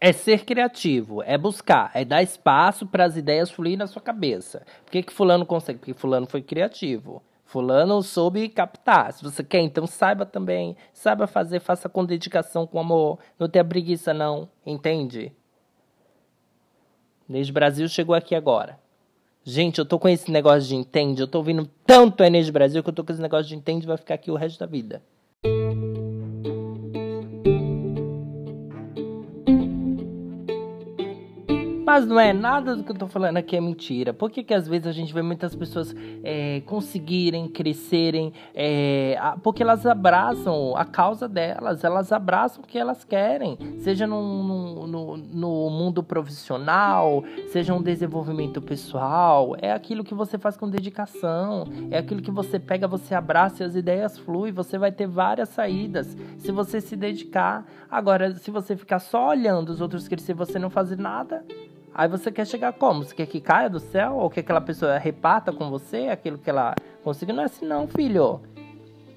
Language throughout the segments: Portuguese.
É ser criativo, é buscar, é dar espaço para as ideias fluírem na sua cabeça. Por que, que fulano consegue? Porque fulano foi criativo. Fulano soube captar. Se você quer, então saiba também. Saiba fazer, faça com dedicação, com amor. Não tenha preguiça, não. Entende? Desde Brasil chegou aqui agora. Gente, eu tô com esse negócio de entende. Eu tô ouvindo tanto Enes Brasil que eu tô com esse negócio de entende vai ficar aqui o resto da vida. Mas não é nada do que eu tô falando aqui é mentira. Por que, que às vezes a gente vê muitas pessoas é, conseguirem, crescerem, é, porque elas abraçam a causa delas, elas abraçam o que elas querem, seja no, no, no, mundo profissional, seja um desenvolvimento pessoal, é aquilo que você faz com dedicação, é aquilo que você pega, você abraça e as ideias fluem, você vai ter várias saídas se você se dedicar. Agora, se você ficar só olhando os outros crescer e você não fazer nada, Aí você quer chegar como? Você quer que caia do céu? Ou que aquela pessoa reparta com você aquilo que ela conseguiu? Não é assim não, filho.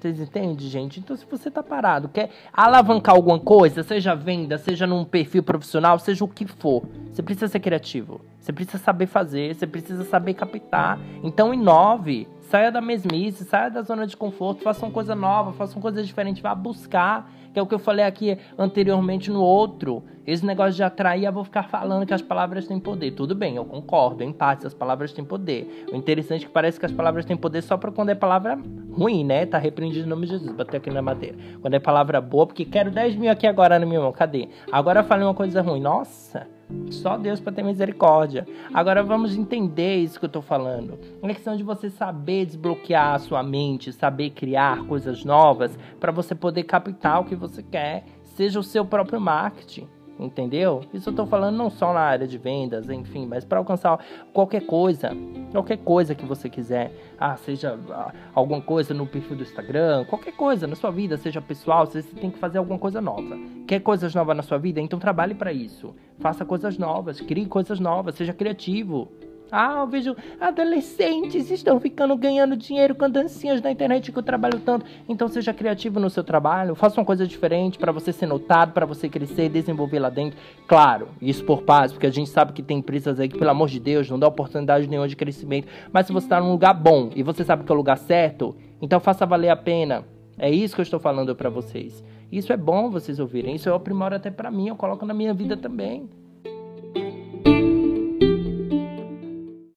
Vocês entendem, gente? Então, se você tá parado, quer alavancar alguma coisa, seja venda, seja num perfil profissional, seja o que for, você precisa ser criativo. Você precisa saber fazer, você precisa saber captar. Então, inove. Saia da mesmice, saia da zona de conforto, faça uma coisa nova, faça uma coisa diferente, vá buscar que é o que eu falei aqui anteriormente no outro. Esse negócio de atrair, eu vou ficar falando que as palavras têm poder. Tudo bem, eu concordo, em parte, as palavras têm poder. O interessante é que parece que as palavras têm poder só para quando é palavra ruim, né? Tá repreendido em nome de Jesus, bater aqui na madeira. Quando é palavra boa, porque quero 10 mil aqui agora na minha mão, cadê? Agora eu falei uma coisa ruim, nossa. Só Deus para ter misericórdia. Agora vamos entender isso que eu estou falando. É questão de você saber desbloquear a sua mente, saber criar coisas novas para você poder captar o que você quer, seja o seu próprio marketing entendeu? Isso eu tô falando não só na área de vendas, enfim, mas para alcançar qualquer coisa, qualquer coisa que você quiser, ah, seja ah, alguma coisa no perfil do Instagram, qualquer coisa na sua vida, seja pessoal, você tem que fazer alguma coisa nova. Quer coisas novas na sua vida? Então trabalhe para isso. Faça coisas novas, crie coisas novas, seja criativo. Ah, eu vejo adolescentes estão ficando ganhando dinheiro com dancinhas na internet que eu trabalho tanto. Então seja criativo no seu trabalho, faça uma coisa diferente para você ser notado, para você crescer e desenvolver lá dentro. Claro, isso por paz, porque a gente sabe que tem empresas aí que, pelo amor de Deus, não dá oportunidade nenhuma de crescimento. Mas se você está num lugar bom e você sabe que é o lugar certo, então faça valer a pena. É isso que eu estou falando para vocês. Isso é bom vocês ouvirem. Isso eu aprimoro até para mim, eu coloco na minha vida também.